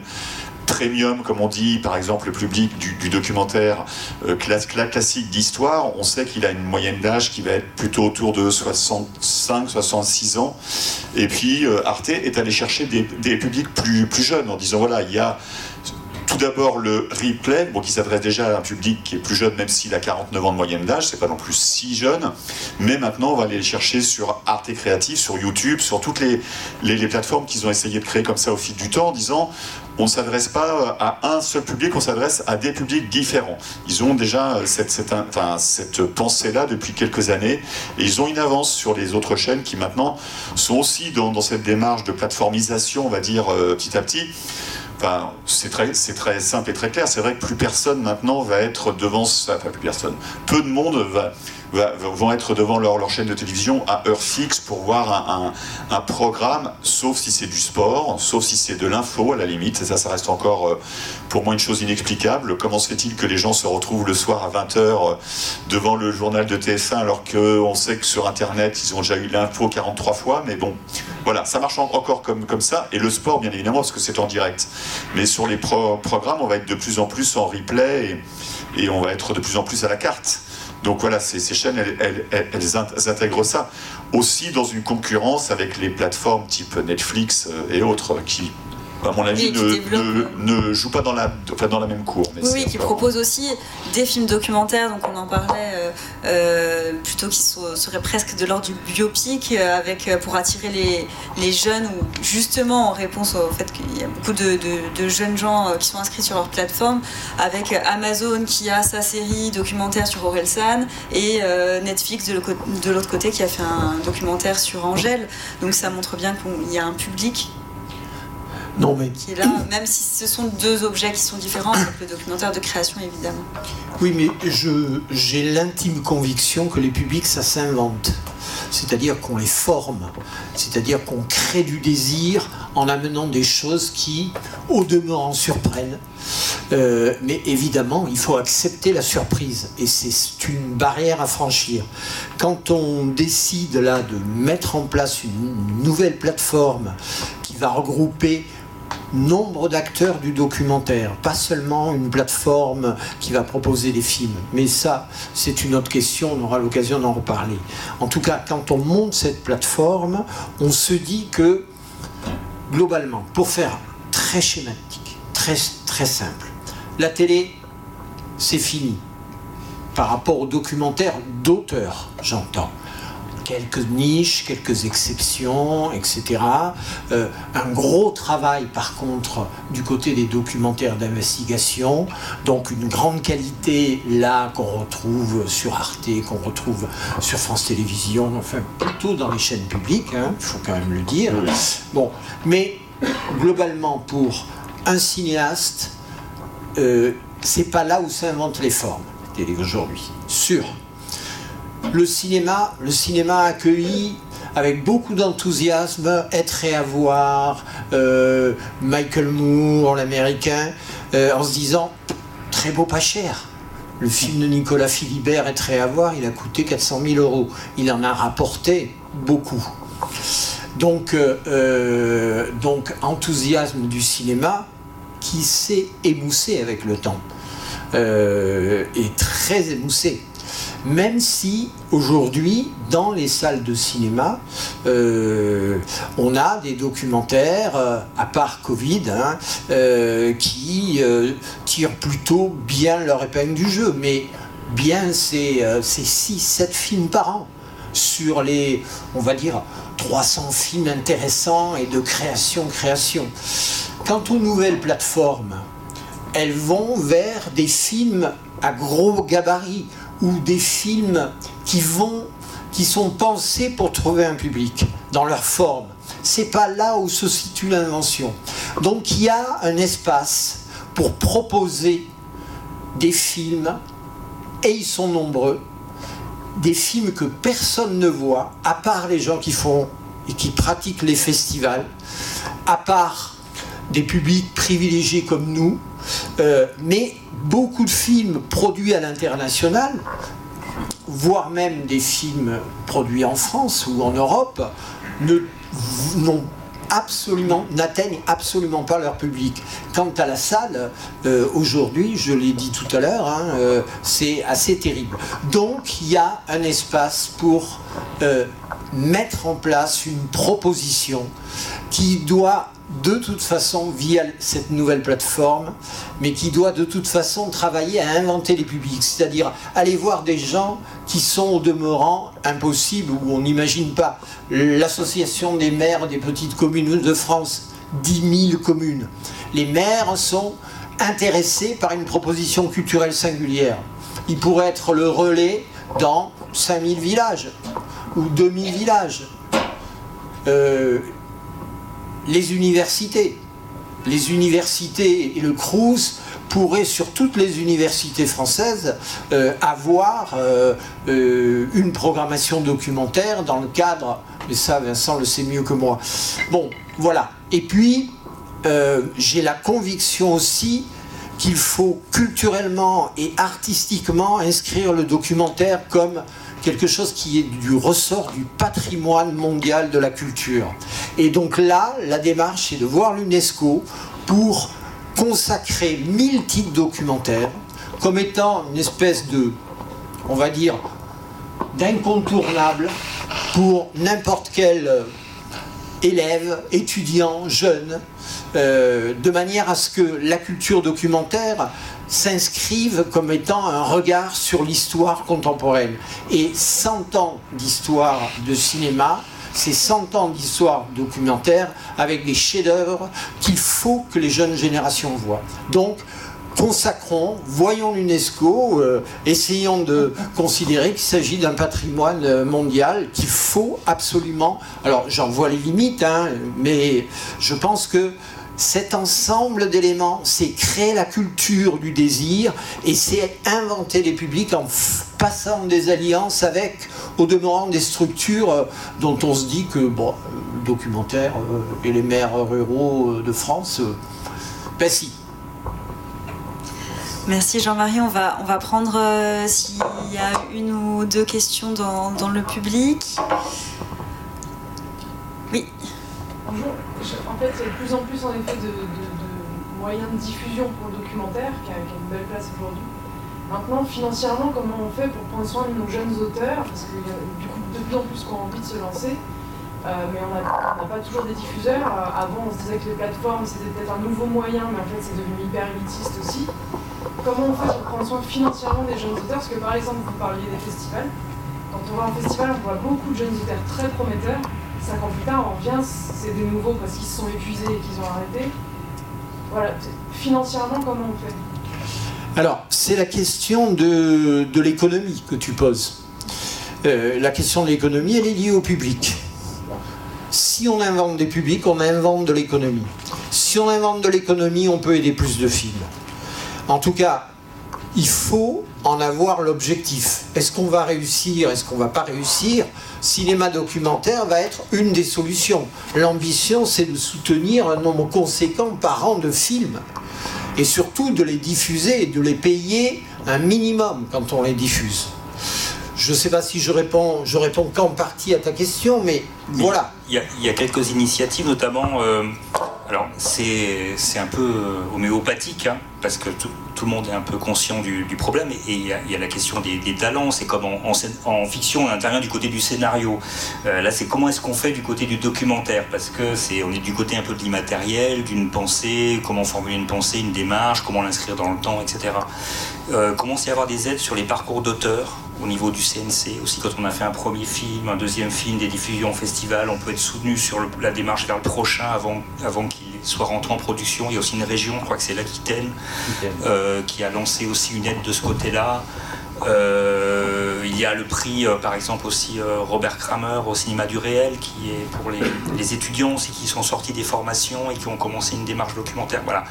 premium, comme on dit, par exemple le public du, documentaire euh, classique d'histoire, on sait qu'il a une moyenne d'âge qui va être plutôt autour de 65-66 ans. Et puis euh, Arte est allé chercher des, publics plus, jeunes en disant voilà, il y a tout d'abord le replay, bon, qui s'adresse déjà à un public qui est plus jeune, même s'il a 49 ans de moyenne d'âge, c'est pas non plus si jeune. Mais maintenant, on va aller le chercher sur Arte Créatif, sur YouTube, sur toutes les, les, les plateformes qu'ils ont essayé de créer comme ça au fil du temps, en disant on ne s'adresse pas à un seul public, on s'adresse à des publics différents. Ils ont déjà cette, cette, pensée-là depuis quelques années et ils ont une avance sur les autres chaînes qui maintenant sont aussi dans, cette démarche de plateformisation, on va dire, euh, petit à petit. C'est très simple et très clair. C'est vrai que plus personne maintenant va être devant, ça- enfin plus personne, peu de monde va, vont être devant leur, chaîne de télévision à heure fixe pour voir un, programme, sauf si c'est du sport, sauf si c'est de l'info à la limite. Ça, ça reste encore euh, pour moi une chose inexplicable. Comment se fait-il que les gens se retrouvent le soir à 20h devant le journal de TF1 alors qu'on sait que sur Internet, ils ont déjà eu l'info 43 fois? Mais bon, voilà, ça marche en- encore comme, ça. Et le sport, bien évidemment, parce que c'est en direct. Mais sur les pro- programmes, on va être de plus en plus en replay et on va être de plus en plus à la carte. Donc voilà, ces, chaînes, elles intègrent ça. Aussi dans une concurrence avec les plateformes type Netflix euh, et autres qui, à mon avis, ne, ne, ne jouent pas dans la, enfin, dans la même cour. Mais Oui, qui propose aussi des films documentaires, donc on en parlait, euh, euh, plutôt qui so- seraient presque de l'ordre du biopic, euh, avec, pour attirer les, les jeunes, ou justement en réponse au fait qu'il y a beaucoup de, de- de jeunes gens qui sont inscrits sur leur plateforme, avec Amazon qui a sa série documentaire sur Orelsan, et euh, Netflix de l'autre côté qui a fait un documentaire sur Angèle. Donc ça montre bien qu'il y a un public Non, mais qui est là, même si ce sont deux objets qui sont différents, avec le documentaire de création évidemment. Oui, mais je, j'ai l'intime conviction que les publics, ça s'invente. C'est-à-dire qu'on les forme. C'est-à-dire qu'on crée du désir en amenant des choses qui, au demeurant, surprennent. Euh, mais évidemment, il faut accepter la surprise. Et c'est une barrière à franchir. Quand on décide là de mettre en place une nouvelle plateforme qui va regrouper nombre d'acteurs du documentaire, pas seulement une plateforme qui va proposer des films. Mais ça, c'est une autre question, on aura l'occasion d'en reparler. En tout cas, quand on monte cette plateforme, on se dit que, globalement, pour faire très schématique, très, très simple, la télé, c'est fini. Par rapport au documentaire d'auteur, j'entends quelques niches, quelques exceptions, etc. Euh, un gros travail par contre du côté des documentaires d'investigation, donc une grande qualité là qu'on retrouve sur Arte, qu'on retrouve sur France Télévisions, enfin plutôt dans les chaînes publiques, hein, il faut quand même le dire. Bon, mais globalement pour un cinéaste, euh, c'est pas là où s'inventent les formes, aujourd'hui. Sûr le cinéma, le cinéma accueilli avec beaucoup d'enthousiasme Être et avoir, euh, Michael Moore, l'américain, euh, en se disant très beau, pas cher. Le film de Nicolas Philibert, Être et avoir, il a coûté 400 000 euros. Il en a rapporté beaucoup. Donc, euh, donc enthousiasme du cinéma qui s'est émoussé avec le temps, et très émoussé même si aujourd'hui, dans les salles de cinéma, euh, on a des documentaires, euh, à part Covid, hein, euh, qui tirent plutôt bien leur épingle du jeu. Mais bien, c'est 6-7 films par an sur les, on va dire, 300 films intéressants et de création, création. Quant aux nouvelles plateformes, elles vont vers des films à gros gabarit ou des films qui vont qui sont pensés pour trouver un public dans leur forme. C'est pas là où se situe l'invention. Donc il y a un espace pour proposer des films et ils sont nombreux, des films que personne ne voit à part les gens qui font et qui pratiquent les festivals, à part des publics privilégiés comme nous, euh, mais beaucoup de films produits à l'international, voire même des films produits en France ou en Europe, n'atteignent absolument pas leur public. Quant à la salle, euh, aujourd'hui, je l'ai dit tout à l'heure, hein, euh, c'est assez terrible. Donc il y a un espace pour mettre en place une proposition qui doit de toute façon via cette nouvelle plateforme, mais qui doit de toute façon travailler à inventer les publics, c'est-à-dire aller voir des gens qui sont au demeurant impossibles, où on n'imagine pas. L'association des maires des petites communes de France, 10 000 communes. Les maires sont intéressés par une proposition culturelle singulière. Ils pourraient être le relais dans 5000 villages ou 2000 villages. Euh, les universités. Les universités et le CRUS pourraient, sur toutes les universités françaises, euh, avoir euh, une programmation documentaire dans le cadre, mais ça Vincent le sait mieux que moi. Bon, voilà. Et puis, j'ai la conviction aussi qu'il faut culturellement et artistiquement inscrire le documentaire comme quelque chose qui est du ressort du patrimoine mondial de la culture. Et donc là, la démarche est de voir l'UNESCO pour consacrer 1000 titres documentaires comme étant une espèce de, on va dire, d'incontournable pour n'importe quel élève, étudiant, jeune, euh, de manière à ce que la culture documentaire s'inscrivent comme étant un regard sur l'histoire contemporaine. Et 100 ans d'histoire de cinéma, c'est 100 ans d'histoire documentaire avec des chefs-d'œuvre qu'il faut que les jeunes générations voient. Consacrons, voyons l'UNESCO, euh, essayons de considérer qu'il s'agit d'un patrimoine mondial qu'il faut absolument. Alors, j'en vois les limites, hein, mais je pense que cet ensemble d'éléments, c'est créer la culture du désir et c'est inventer les publics en passant des alliances avec, au demeurant, des structures euh, dont on se dit que, bon, le documentaire euh, et les maires ruraux euh, de France, ben si. Merci Jean-Marie. On va, on va prendre s'il y a une ou deux questions dans, dans le public. Oui. Bonjour en fait, il y a de plus en plus en effet de, moyens de diffusion pour le documentaire qui a, une belle place aujourd'hui. Maintenant, financièrement, comment on fait pour prendre soin de nos jeunes auteurs? Parce qu'il y a du coup de plus en plus qui ont envie de se lancer, euh, mais on n'a pas toujours des diffuseurs. Euh, avant, on se disait que les plateformes c'était peut-être un nouveau moyen, mais en fait, c'est devenu hyper élitiste aussi. Comment on fait pour prendre soin financièrement des jeunes auteurs Parce que par exemple, vous parliez des festivals. Quand on va en festival, on voit beaucoup de jeunes auteurs très prometteurs cinq ans plus tard, on revient, c'est des nouveaux parce qu'ils se sont épuisés et qu'ils ont arrêté. Voilà, financièrement, comment on fait? Alors, c'est la question de, l'économie que tu poses. Euh, la question de l'économie, elle est liée au public. Si on invente des publics, on invente de l'économie. Si on invente de l'économie, on peut aider plus de films. En tout cas, il faut en avoir l'objectif. Est-ce qu'on va réussir Est-ce qu'on va pas réussir? Cinéma documentaire va être une des solutions. L'ambition, c'est de soutenir un nombre conséquent par an de films. Et surtout de les diffuser et de les payer un minimum quand on les diffuse. Je ne sais pas si je réponds, je réponds qu'en partie à ta question, mais voilà. Il y, a, quelques initiatives, notamment euh, alors c'est un peu homéopathique, hein, parce que tout, tout, le monde est un peu conscient du, problème, et il y, a la question des, talents, c'est comme en, en, en, fiction, on intervient du côté du scénario. Euh, là c'est comment est-ce qu'on fait du côté du documentaire, parce que c'est on est du côté un peu de l'immatériel, d'une pensée, comment formuler une pensée, une démarche, comment l'inscrire dans le temps, etc. Euh, commence à avoir des aides sur les parcours d'auteurs, au niveau du CNC, aussi quand on a fait un premier film, un deuxième film, des diffusions au festival, on peut être soutenu sur la démarche vers le prochain avant qu'il soit rentré en production. Il y a aussi une région, je crois que c'est l'Aquitaine, euh, qui a lancé aussi une aide de ce côté-là. Euh, il y a le prix, euh, par exemple, aussi euh, Robert Kramer au cinéma du réel, qui est pour les, les, étudiants aussi qui sont sortis des formations et qui ont commencé une démarche documentaire. Voilà,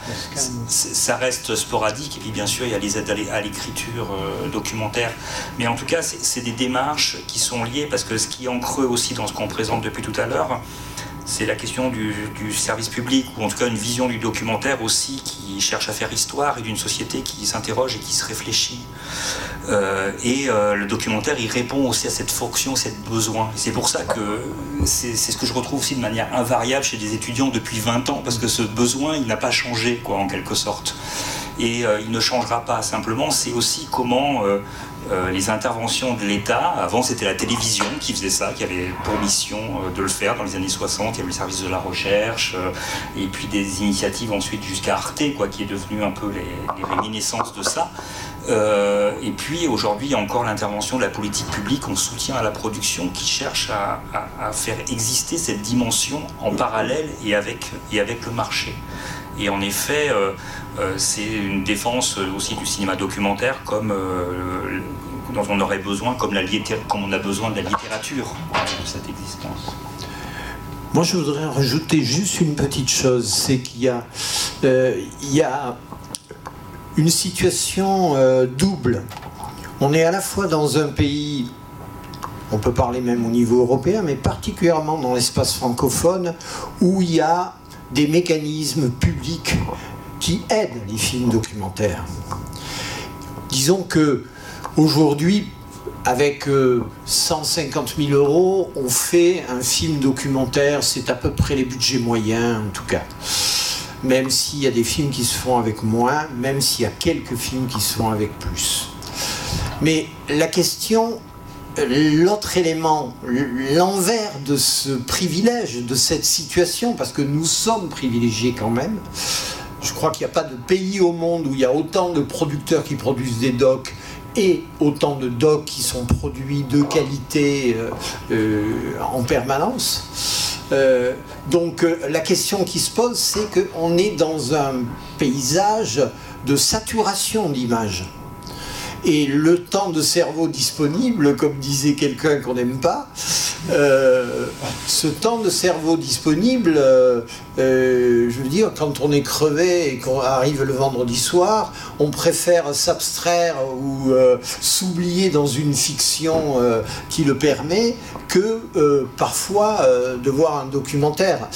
ça reste sporadique. Et puis, bien sûr, il y a les aides à l'écriture documentaire. Mais en tout cas, c'est des démarches qui sont liées parce que ce qui est en creux aussi dans ce qu'on présente depuis tout à l'heure, c'est la question du, service public, ou en tout cas une vision du documentaire aussi qui cherche à faire histoire et d'une société qui s'interroge et qui se réfléchit. Euh, et euh, le documentaire, il répond aussi à cette fonction, cette besoin. C'est pour ça que c'est ce que je retrouve aussi de manière invariable chez des étudiants depuis 20 ans, parce que ce besoin, il n'a pas changé, quoi, en quelque sorte. Et euh, il ne changera pas. Simplement, c'est aussi comment euh, les interventions de l'État, avant c'était la télévision qui faisait ça, qui avait pour mission euh, de le faire dans les années 60, il y avait le service de la recherche, euh, et puis des initiatives ensuite jusqu'à Arte, quoi, qui est devenu un peu les, réminiscences de ça. Et puis aujourd'hui, il y a encore l'intervention de la politique publique en soutien à la production qui cherche à, à, à faire exister cette dimension en parallèle et avec, et avec le marché. Et en effet, euh, euh, c'est une défense aussi du cinéma documentaire comme euh, dont on aurait besoin, comme, la comme on a besoin de la littérature de cette existence. Moi, je voudrais rajouter juste une petite chose, c'est qu'il y a, une situation double. On est à la fois dans un pays, on peut parler même au niveau européen, mais particulièrement dans l'espace francophone, où il y a des mécanismes publics qui aident les films documentaires. Disons que aujourd'hui, avec euh, 150 000 euros, on fait un film documentaire, c'est à peu près les budgets moyens en tout cas. Même s'il y a des films qui se font avec moins, même s'il y a quelques films qui se font avec plus. Mais la question, l'autre élément, l'envers de ce privilège, de cette situation, parce que nous sommes privilégiés quand même, je crois qu'il n'y a pas de pays au monde où il y a autant de producteurs qui produisent des docs et autant de docs qui sont produits de qualité euh, euh, en permanence. Euh, donc la question qui se pose, c'est qu'on est dans un paysage de saturation d'images. Et le temps de cerveau disponible, comme disait quelqu'un qu'on n'aime pas, euh, ce temps de cerveau disponible, euh, euh, je veux dire, quand on est crevé et qu'on arrive le vendredi soir, on préfère s'abstraire ou s'oublier dans une fiction qui le permet que parfois de voir un documentaire.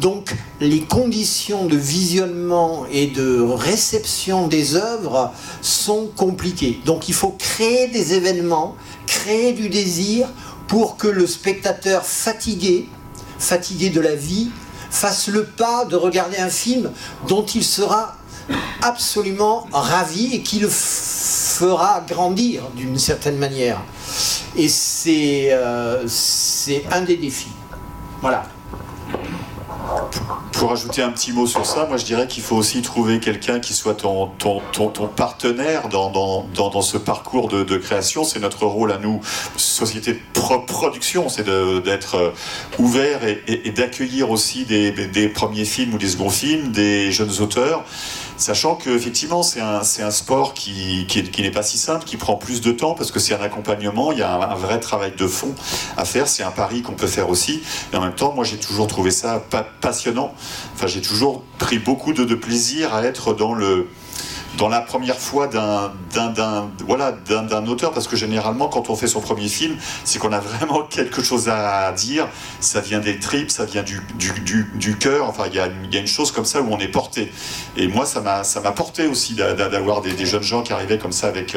Donc les conditions de visionnement et de réception des œuvres sont compliquées. Donc il faut créer des événements, créer du désir pour que le spectateur fatigué, fatigué de la vie, fasse le pas de regarder un film dont il sera absolument ravi et qui le fera grandir d'une certaine manière. Et c'est euh, un des défis. Voilà. Pour ajouter un petit mot sur ça, moi je dirais qu'il faut aussi trouver quelqu'un qui soit ton, ton, ton, partenaire dans, dans, dans, ce parcours de, de création. C'est notre rôle à nous, société pro production, c'est d'être ouvert et, d'accueillir aussi des, des premiers films ou des seconds films, des jeunes auteurs. Sachant qu'effectivement c'est un, un sport qui, qui, n'est pas si simple, qui prend plus de temps parce que c'est un accompagnement, il y a un, vrai travail de fond à faire, c'est un pari qu'on peut faire aussi, et en même temps moi j'ai toujours trouvé ça pa passionnant, enfin j'ai toujours pris beaucoup de, plaisir à être dans le dans la première fois d'un voilà, d'un auteur, parce que généralement, quand on fait son premier film, c'est qu'on a vraiment quelque chose à dire. Ça vient des tripes, ça vient du, du, du, cœur. Enfin, il y a, y a, une chose comme ça où on est porté. Et moi, ça m'a porté aussi d'avoir des, jeunes gens qui arrivaient comme ça avec,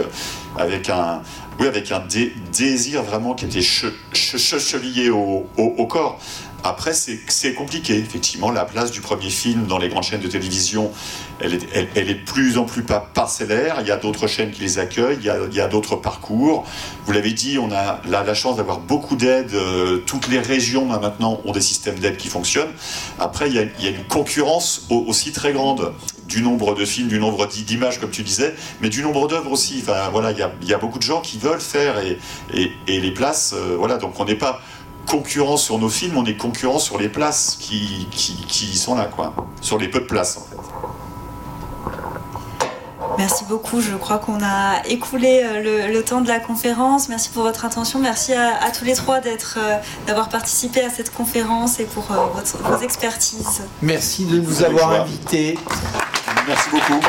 avec un, oui, avec un dé, désir vraiment qui était che, che, chevillé au, corps. Après, c'est compliqué, effectivement. La place du premier film dans les grandes chaînes de télévision, elle est, de plus en plus parcellaire. Il y a d'autres chaînes qui les accueillent, il y a, d'autres parcours. Vous l'avez dit, on a la, chance d'avoir beaucoup d'aides. Euh, toutes les régions, maintenant, ont des systèmes d'aide qui fonctionnent. Après, il y, a, une concurrence aussi très grande du nombre de films, du nombre d'images, comme tu disais, mais du nombre d'œuvres aussi. Enfin, voilà, il y a, beaucoup de gens qui veulent faire et les places, euh, voilà, donc on n'est pas concurrents sur nos films, on est concurrents sur les places qui, qui, sont là, quoi. Sur les peu de places, en fait. Merci beaucoup. Je crois qu'on a écoulé euh, le, temps de la conférence. Merci pour votre attention. Merci à, tous les trois d'être, euh, d'avoir participé à cette conférence et pour euh, votre, vos expertises. Merci de nous avoir invités. Merci beaucoup.